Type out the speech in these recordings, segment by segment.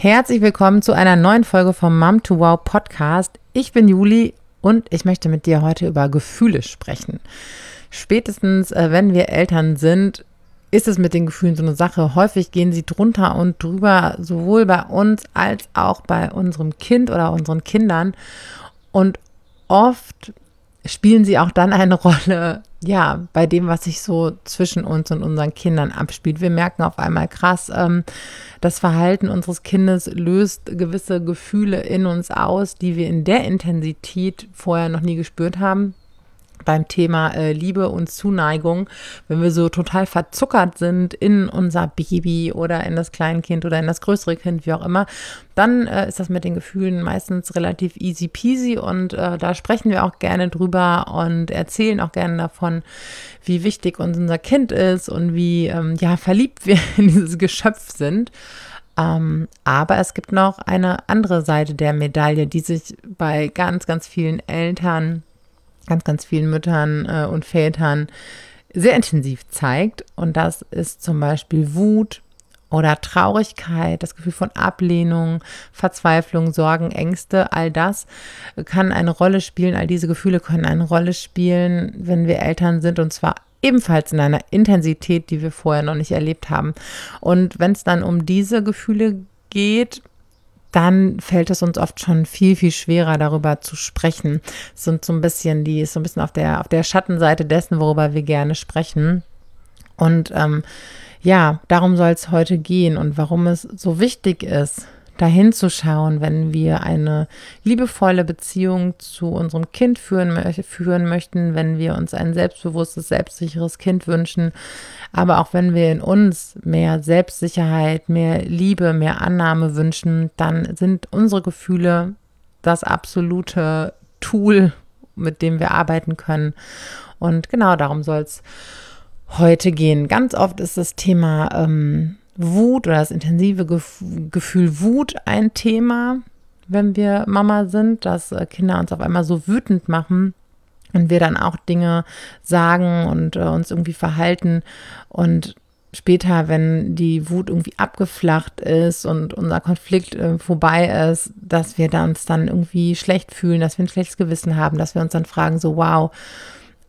Herzlich willkommen zu einer neuen Folge vom Mom to Wow Podcast. Ich bin Juli und ich möchte mit dir heute über Gefühle sprechen. Spätestens, äh, wenn wir Eltern sind, ist es mit den Gefühlen so eine Sache. Häufig gehen sie drunter und drüber, sowohl bei uns als auch bei unserem Kind oder unseren Kindern. Und oft spielen sie auch dann eine Rolle, ja, bei dem, was sich so zwischen uns und unseren Kindern abspielt. Wir merken auf einmal krass, ähm, das Verhalten unseres Kindes löst gewisse Gefühle in uns aus, die wir in der Intensität vorher noch nie gespürt haben beim Thema äh, Liebe und Zuneigung, wenn wir so total verzuckert sind in unser Baby oder in das Kleinkind oder in das größere Kind, wie auch immer, dann äh, ist das mit den Gefühlen meistens relativ easy peasy und äh, da sprechen wir auch gerne drüber und erzählen auch gerne davon, wie wichtig uns unser Kind ist und wie ähm, ja verliebt wir in dieses Geschöpf sind. Ähm, aber es gibt noch eine andere Seite der Medaille, die sich bei ganz, ganz vielen Eltern ganz, ganz vielen Müttern äh, und Vätern sehr intensiv zeigt. Und das ist zum Beispiel Wut oder Traurigkeit, das Gefühl von Ablehnung, Verzweiflung, Sorgen, Ängste, all das kann eine Rolle spielen. All diese Gefühle können eine Rolle spielen, wenn wir Eltern sind und zwar ebenfalls in einer Intensität, die wir vorher noch nicht erlebt haben. Und wenn es dann um diese Gefühle geht, dann fällt es uns oft schon viel, viel schwerer, darüber zu sprechen. Es sind so ein bisschen, die ist so ein bisschen auf der, auf der Schattenseite dessen, worüber wir gerne sprechen. Und ähm, ja, darum soll es heute gehen und warum es so wichtig ist, dahin zu schauen, wenn wir eine liebevolle Beziehung zu unserem Kind führen, führen möchten, wenn wir uns ein selbstbewusstes, selbstsicheres Kind wünschen, aber auch wenn wir in uns mehr Selbstsicherheit, mehr Liebe, mehr Annahme wünschen, dann sind unsere Gefühle das absolute Tool, mit dem wir arbeiten können. Und genau darum soll es heute gehen. Ganz oft ist das Thema ähm, Wut oder das intensive Gef Gefühl Wut ein Thema, wenn wir Mama sind, dass äh, Kinder uns auf einmal so wütend machen und wir dann auch Dinge sagen und äh, uns irgendwie verhalten und später, wenn die Wut irgendwie abgeflacht ist und unser Konflikt äh, vorbei ist, dass wir uns dann irgendwie schlecht fühlen, dass wir ein schlechtes Gewissen haben, dass wir uns dann fragen, so wow,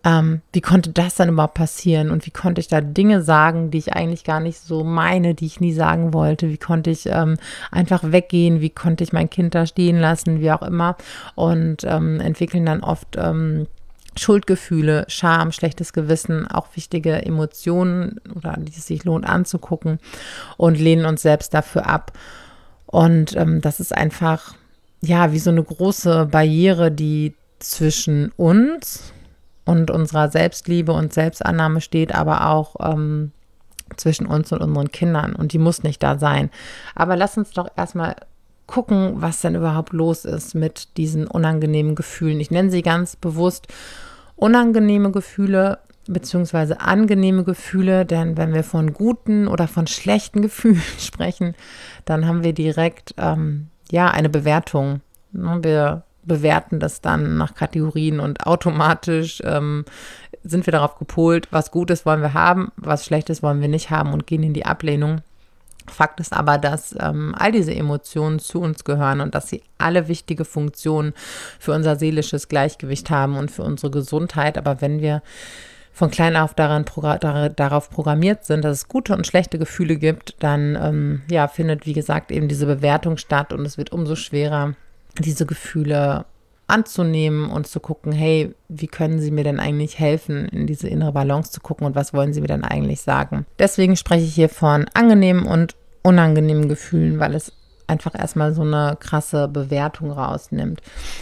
ähm, wie konnte das dann überhaupt passieren? Und wie konnte ich da Dinge sagen, die ich eigentlich gar nicht so meine, die ich nie sagen wollte, wie konnte ich ähm, einfach weggehen, wie konnte ich mein Kind da stehen lassen, wie auch immer. Und ähm, entwickeln dann oft ähm, Schuldgefühle, Scham, schlechtes Gewissen, auch wichtige Emotionen oder die es sich lohnt anzugucken und lehnen uns selbst dafür ab. Und ähm, das ist einfach, ja, wie so eine große Barriere, die zwischen uns und unserer Selbstliebe und Selbstannahme steht, aber auch ähm, zwischen uns und unseren Kindern. Und die muss nicht da sein. Aber lass uns doch erstmal gucken, was denn überhaupt los ist mit diesen unangenehmen Gefühlen. Ich nenne sie ganz bewusst unangenehme Gefühle beziehungsweise angenehme Gefühle, denn wenn wir von guten oder von schlechten Gefühlen sprechen, dann haben wir direkt ähm, ja eine Bewertung. Ne, wir bewerten das dann nach Kategorien und automatisch ähm, sind wir darauf gepolt, was Gutes wollen wir haben, was Schlechtes wollen wir nicht haben und gehen in die Ablehnung. Fakt ist aber, dass ähm, all diese Emotionen zu uns gehören und dass sie alle wichtige Funktionen für unser seelisches Gleichgewicht haben und für unsere Gesundheit. Aber wenn wir von klein auf daran, darauf programmiert sind, dass es gute und schlechte Gefühle gibt, dann ähm, ja, findet, wie gesagt, eben diese Bewertung statt und es wird umso schwerer, diese Gefühle anzunehmen und zu gucken, hey, wie können Sie mir denn eigentlich helfen, in diese innere Balance zu gucken und was wollen Sie mir denn eigentlich sagen? Deswegen spreche ich hier von angenehmen und unangenehmen Gefühlen, weil es einfach erstmal so eine krasse Bewertung rausnimmt.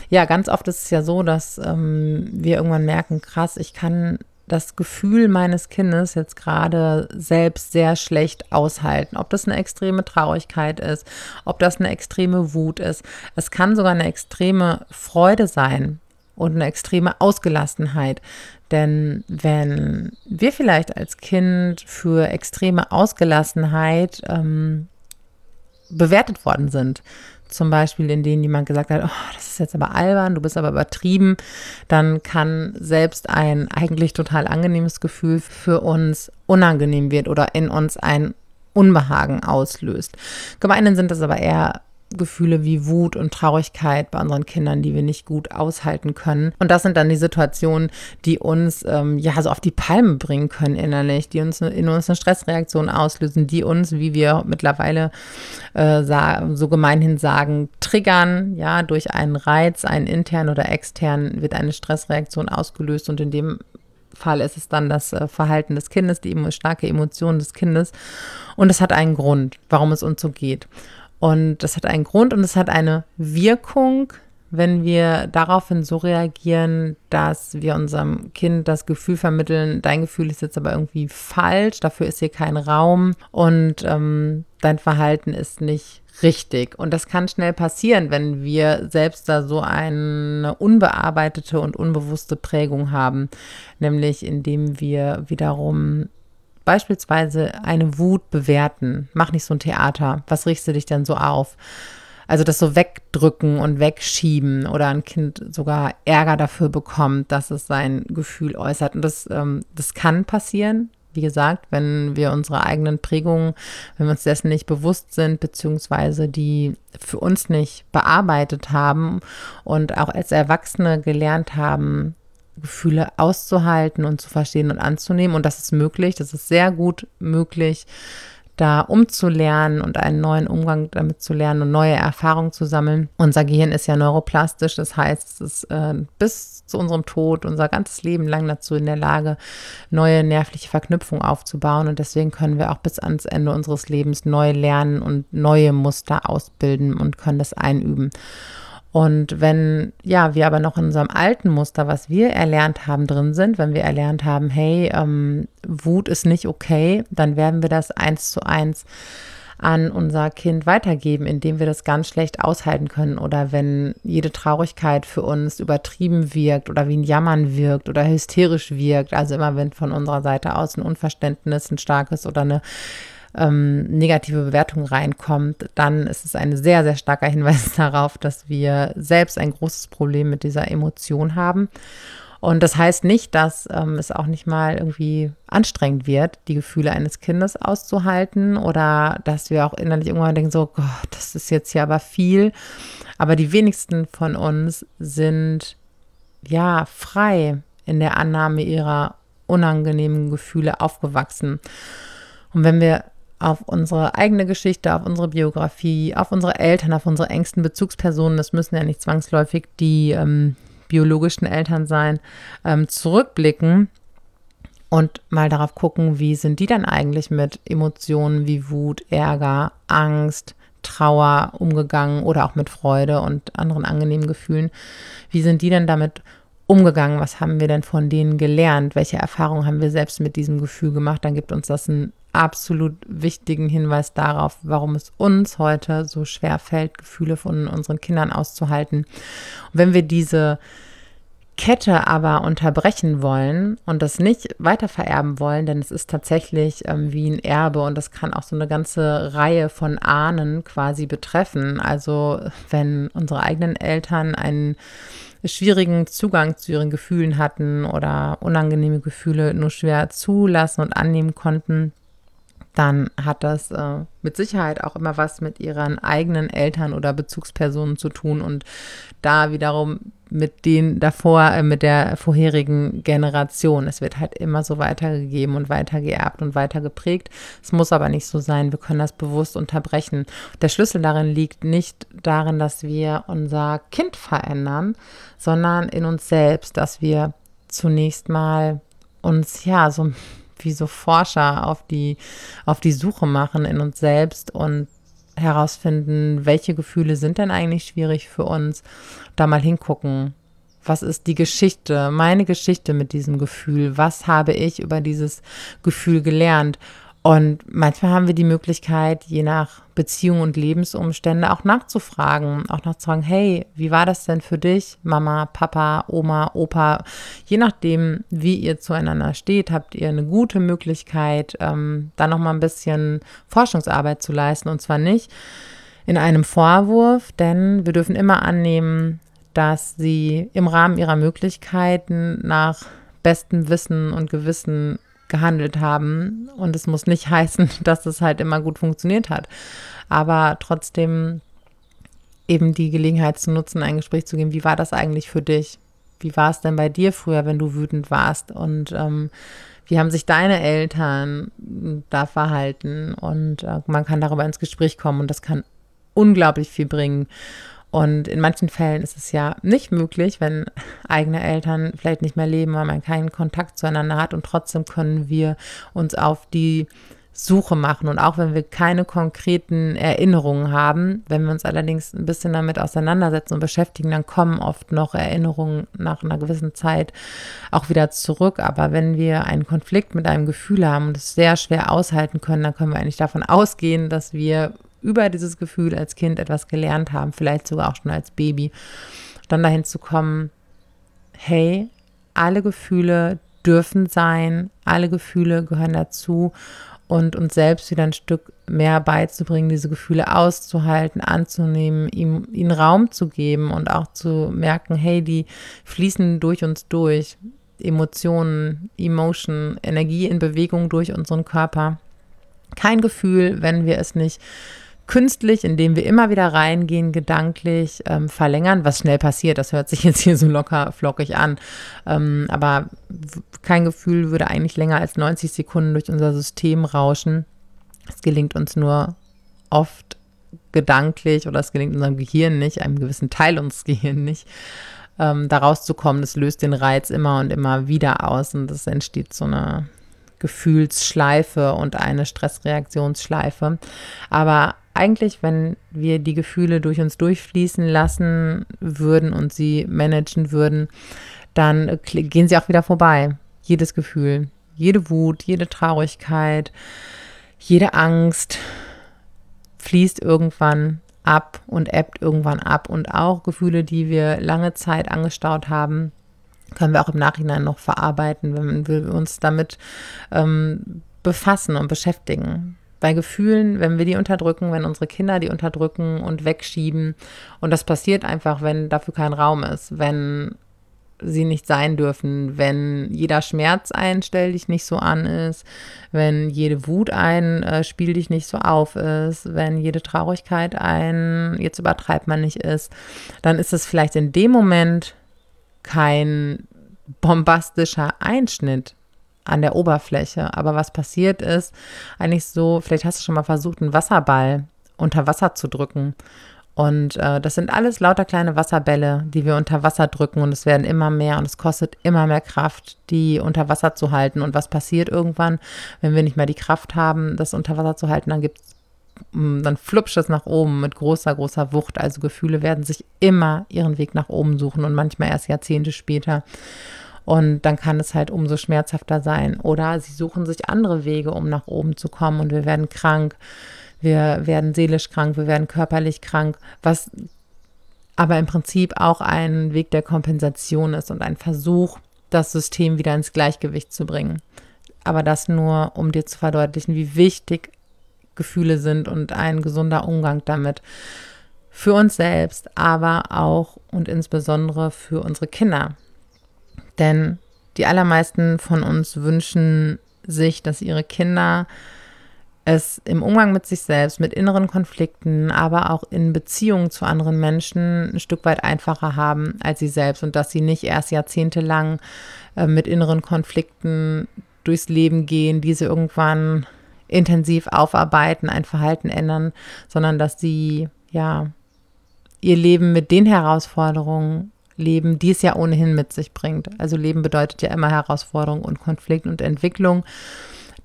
Ja, ganz oft ist es ja so, dass ähm, wir irgendwann merken, krass, ich kann das Gefühl meines Kindes jetzt gerade selbst sehr schlecht aushalten. Ob das eine extreme Traurigkeit ist, ob das eine extreme Wut ist. Es kann sogar eine extreme Freude sein und eine extreme Ausgelassenheit. Denn wenn wir vielleicht als Kind für extreme Ausgelassenheit ähm, bewertet worden sind, zum Beispiel in denen jemand gesagt hat, oh, ist jetzt aber albern, du bist aber übertrieben, dann kann selbst ein eigentlich total angenehmes Gefühl für uns unangenehm wird oder in uns ein Unbehagen auslöst. Gemeinhin sind das aber eher Gefühle wie Wut und Traurigkeit bei unseren Kindern, die wir nicht gut aushalten können. Und das sind dann die Situationen, die uns ähm, ja so auf die Palme bringen können innerlich, die uns in uns eine Stressreaktion auslösen, die uns, wie wir mittlerweile äh, so gemeinhin sagen, triggern. Ja, durch einen Reiz, einen intern oder extern, wird eine Stressreaktion ausgelöst und in dem Fall ist es dann das äh, Verhalten des Kindes, die starke Emotion des Kindes. Und es hat einen Grund, warum es uns so geht. Und das hat einen Grund und es hat eine Wirkung, wenn wir daraufhin so reagieren, dass wir unserem Kind das Gefühl vermitteln, dein Gefühl ist jetzt aber irgendwie falsch, dafür ist hier kein Raum und ähm, dein Verhalten ist nicht richtig. Und das kann schnell passieren, wenn wir selbst da so eine unbearbeitete und unbewusste Prägung haben, nämlich indem wir wiederum beispielsweise eine Wut bewerten. Mach nicht so ein Theater. Was riechst du dich denn so auf? Also das so wegdrücken und wegschieben oder ein Kind sogar Ärger dafür bekommt, dass es sein Gefühl äußert. Und das, ähm, das kann passieren. Wie gesagt, wenn wir unsere eigenen Prägungen, wenn wir uns dessen nicht bewusst sind, beziehungsweise die für uns nicht bearbeitet haben und auch als Erwachsene gelernt haben, Gefühle auszuhalten und zu verstehen und anzunehmen. Und das ist möglich, das ist sehr gut möglich, da umzulernen und einen neuen Umgang damit zu lernen und neue Erfahrungen zu sammeln. Unser Gehirn ist ja neuroplastisch, das heißt, es ist äh, bis zu unserem Tod, unser ganzes Leben lang dazu in der Lage, neue nervliche Verknüpfungen aufzubauen. Und deswegen können wir auch bis ans Ende unseres Lebens neu lernen und neue Muster ausbilden und können das einüben. Und wenn, ja, wir aber noch in unserem alten Muster, was wir erlernt haben, drin sind, wenn wir erlernt haben, hey, ähm, Wut ist nicht okay, dann werden wir das eins zu eins an unser Kind weitergeben, indem wir das ganz schlecht aushalten können. Oder wenn jede Traurigkeit für uns übertrieben wirkt oder wie ein Jammern wirkt oder hysterisch wirkt, also immer wenn von unserer Seite aus ein Unverständnis, ein starkes oder eine ähm, negative Bewertung reinkommt, dann ist es ein sehr, sehr starker Hinweis darauf, dass wir selbst ein großes Problem mit dieser Emotion haben. Und das heißt nicht, dass ähm, es auch nicht mal irgendwie anstrengend wird, die Gefühle eines Kindes auszuhalten oder dass wir auch innerlich irgendwann denken, so, Gott, das ist jetzt hier aber viel. Aber die wenigsten von uns sind ja frei in der Annahme ihrer unangenehmen Gefühle aufgewachsen. Und wenn wir auf unsere eigene Geschichte, auf unsere Biografie, auf unsere Eltern, auf unsere engsten Bezugspersonen, das müssen ja nicht zwangsläufig die ähm, biologischen Eltern sein, ähm, zurückblicken und mal darauf gucken, wie sind die dann eigentlich mit Emotionen wie Wut, Ärger, Angst, Trauer umgegangen oder auch mit Freude und anderen angenehmen Gefühlen. Wie sind die denn damit umgegangen? Was haben wir denn von denen gelernt? Welche Erfahrungen haben wir selbst mit diesem Gefühl gemacht? Dann gibt uns das einen absolut wichtigen Hinweis darauf, warum es uns heute so schwer fällt, Gefühle von unseren Kindern auszuhalten. Und wenn wir diese Kette aber unterbrechen wollen und das nicht weiter vererben wollen, denn es ist tatsächlich ähm, wie ein Erbe und das kann auch so eine ganze Reihe von Ahnen quasi betreffen. Also wenn unsere eigenen Eltern einen schwierigen Zugang zu ihren Gefühlen hatten oder unangenehme Gefühle nur schwer zulassen und annehmen konnten, dann hat das äh, mit Sicherheit auch immer was mit ihren eigenen Eltern oder Bezugspersonen zu tun und da wiederum mit den davor, äh, mit der vorherigen Generation. Es wird halt immer so weitergegeben und weitergeerbt und weitergeprägt. Es muss aber nicht so sein. Wir können das bewusst unterbrechen. Der Schlüssel darin liegt nicht darin, dass wir unser Kind verändern, sondern in uns selbst, dass wir zunächst mal uns ja so wie so Forscher auf die, auf die Suche machen in uns selbst und herausfinden, welche Gefühle sind denn eigentlich schwierig für uns, da mal hingucken. Was ist die Geschichte, meine Geschichte mit diesem Gefühl? Was habe ich über dieses Gefühl gelernt? Und manchmal haben wir die Möglichkeit, je nach Beziehung und Lebensumstände auch nachzufragen, auch nachzufragen, hey, wie war das denn für dich, Mama, Papa, Oma, Opa? Je nachdem, wie ihr zueinander steht, habt ihr eine gute Möglichkeit, ähm, da nochmal ein bisschen Forschungsarbeit zu leisten. Und zwar nicht in einem Vorwurf, denn wir dürfen immer annehmen, dass sie im Rahmen ihrer Möglichkeiten nach bestem Wissen und Gewissen gehandelt haben. Und es muss nicht heißen, dass es halt immer gut funktioniert hat. Aber trotzdem eben die Gelegenheit zu nutzen, ein Gespräch zu geben. Wie war das eigentlich für dich? Wie war es denn bei dir früher, wenn du wütend warst? Und ähm, wie haben sich deine Eltern da verhalten? Und äh, man kann darüber ins Gespräch kommen und das kann unglaublich viel bringen. Und in manchen Fällen ist es ja nicht möglich, wenn eigene Eltern vielleicht nicht mehr leben, weil man keinen Kontakt zueinander hat und trotzdem können wir uns auf die Suche machen. Und auch wenn wir keine konkreten Erinnerungen haben, wenn wir uns allerdings ein bisschen damit auseinandersetzen und beschäftigen, dann kommen oft noch Erinnerungen nach einer gewissen Zeit auch wieder zurück. Aber wenn wir einen Konflikt mit einem Gefühl haben und es sehr schwer aushalten können, dann können wir eigentlich davon ausgehen, dass wir über dieses Gefühl als Kind etwas gelernt haben, vielleicht sogar auch schon als Baby. Dann dahin zu kommen, hey, alle Gefühle dürfen sein, alle Gefühle gehören dazu und uns selbst wieder ein Stück mehr beizubringen, diese Gefühle auszuhalten, anzunehmen, ihm, ihnen Raum zu geben und auch zu merken, hey, die fließen durch uns durch. Emotionen, Emotion, Energie in Bewegung durch unseren Körper. Kein Gefühl, wenn wir es nicht künstlich, indem wir immer wieder reingehen, gedanklich ähm, verlängern, was schnell passiert. Das hört sich jetzt hier so locker flockig an. Ähm, aber kein Gefühl würde eigentlich länger als 90 Sekunden durch unser System rauschen. Es gelingt uns nur oft gedanklich oder es gelingt unserem Gehirn nicht, einem gewissen Teil unseres Gehirns nicht, ähm, da rauszukommen. Das löst den Reiz immer und immer wieder aus und es entsteht so eine Gefühlsschleife und eine Stressreaktionsschleife. Aber eigentlich, wenn wir die Gefühle durch uns durchfließen lassen würden und sie managen würden, dann gehen sie auch wieder vorbei. Jedes Gefühl, jede Wut, jede Traurigkeit, jede Angst fließt irgendwann ab und ebbt irgendwann ab. Und auch Gefühle, die wir lange Zeit angestaut haben, können wir auch im Nachhinein noch verarbeiten, wenn wir uns damit ähm, befassen und beschäftigen bei Gefühlen, wenn wir die unterdrücken, wenn unsere Kinder die unterdrücken und wegschieben. Und das passiert einfach, wenn dafür kein Raum ist, wenn sie nicht sein dürfen, wenn jeder Schmerz ein Stell dich nicht so an ist, wenn jede Wut ein äh, Spiel dich nicht so auf ist, wenn jede Traurigkeit ein jetzt übertreibt man nicht ist, dann ist es vielleicht in dem Moment kein bombastischer Einschnitt, an der Oberfläche. Aber was passiert ist, eigentlich so, vielleicht hast du schon mal versucht, einen Wasserball unter Wasser zu drücken. Und äh, das sind alles lauter kleine Wasserbälle, die wir unter Wasser drücken und es werden immer mehr und es kostet immer mehr Kraft, die unter Wasser zu halten. Und was passiert irgendwann, wenn wir nicht mehr die Kraft haben, das unter Wasser zu halten, dann gibt es dann flupscht es nach oben mit großer, großer Wucht. Also Gefühle werden sich immer ihren Weg nach oben suchen und manchmal erst Jahrzehnte später. Und dann kann es halt umso schmerzhafter sein. Oder sie suchen sich andere Wege, um nach oben zu kommen und wir werden krank, wir werden seelisch krank, wir werden körperlich krank, was aber im Prinzip auch ein Weg der Kompensation ist und ein Versuch, das System wieder ins Gleichgewicht zu bringen. Aber das nur, um dir zu verdeutlichen, wie wichtig Gefühle sind und ein gesunder Umgang damit für uns selbst, aber auch und insbesondere für unsere Kinder. Denn die allermeisten von uns wünschen sich, dass ihre Kinder es im Umgang mit sich selbst, mit inneren Konflikten, aber auch in Beziehungen zu anderen Menschen ein Stück weit einfacher haben als sie selbst und dass sie nicht erst jahrzehntelang äh, mit inneren Konflikten durchs Leben gehen, diese irgendwann intensiv aufarbeiten, ein Verhalten ändern, sondern dass sie ja ihr Leben mit den Herausforderungen Leben, die es ja ohnehin mit sich bringt. Also Leben bedeutet ja immer Herausforderung und Konflikt und Entwicklung.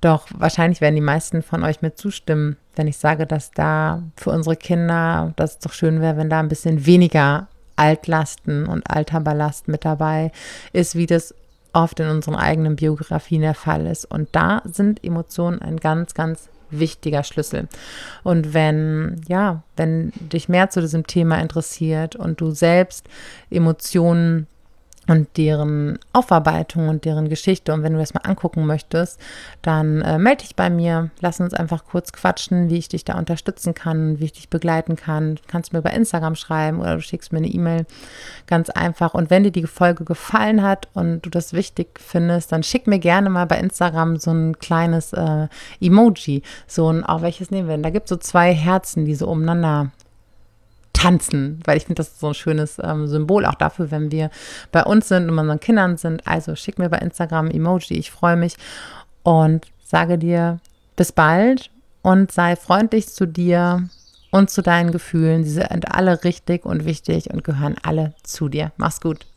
Doch wahrscheinlich werden die meisten von euch mir zustimmen, wenn ich sage, dass da für unsere Kinder, dass es doch schön wäre, wenn da ein bisschen weniger Altlasten und alter Ballast mit dabei ist, wie das oft in unseren eigenen Biografien der Fall ist. Und da sind Emotionen ein ganz, ganz wichtiger Schlüssel. Und wenn, ja, wenn dich mehr zu diesem Thema interessiert und du selbst Emotionen und deren Aufarbeitung und deren Geschichte. Und wenn du das mal angucken möchtest, dann äh, melde dich bei mir. Lass uns einfach kurz quatschen, wie ich dich da unterstützen kann, wie ich dich begleiten kann. Du kannst mir bei Instagram schreiben oder du schickst mir eine E-Mail. Ganz einfach. Und wenn dir die Folge gefallen hat und du das wichtig findest, dann schick mir gerne mal bei Instagram so ein kleines äh, Emoji. So ein, auch welches nehmen wir denn? Da gibt es so zwei Herzen, die so umeinander tanzen, weil ich finde, das ist so ein schönes ähm, Symbol auch dafür, wenn wir bei uns sind und unseren Kindern sind. Also schick mir bei Instagram Emoji, ich freue mich und sage dir bis bald und sei freundlich zu dir und zu deinen Gefühlen. Sie sind alle richtig und wichtig und gehören alle zu dir. Mach's gut.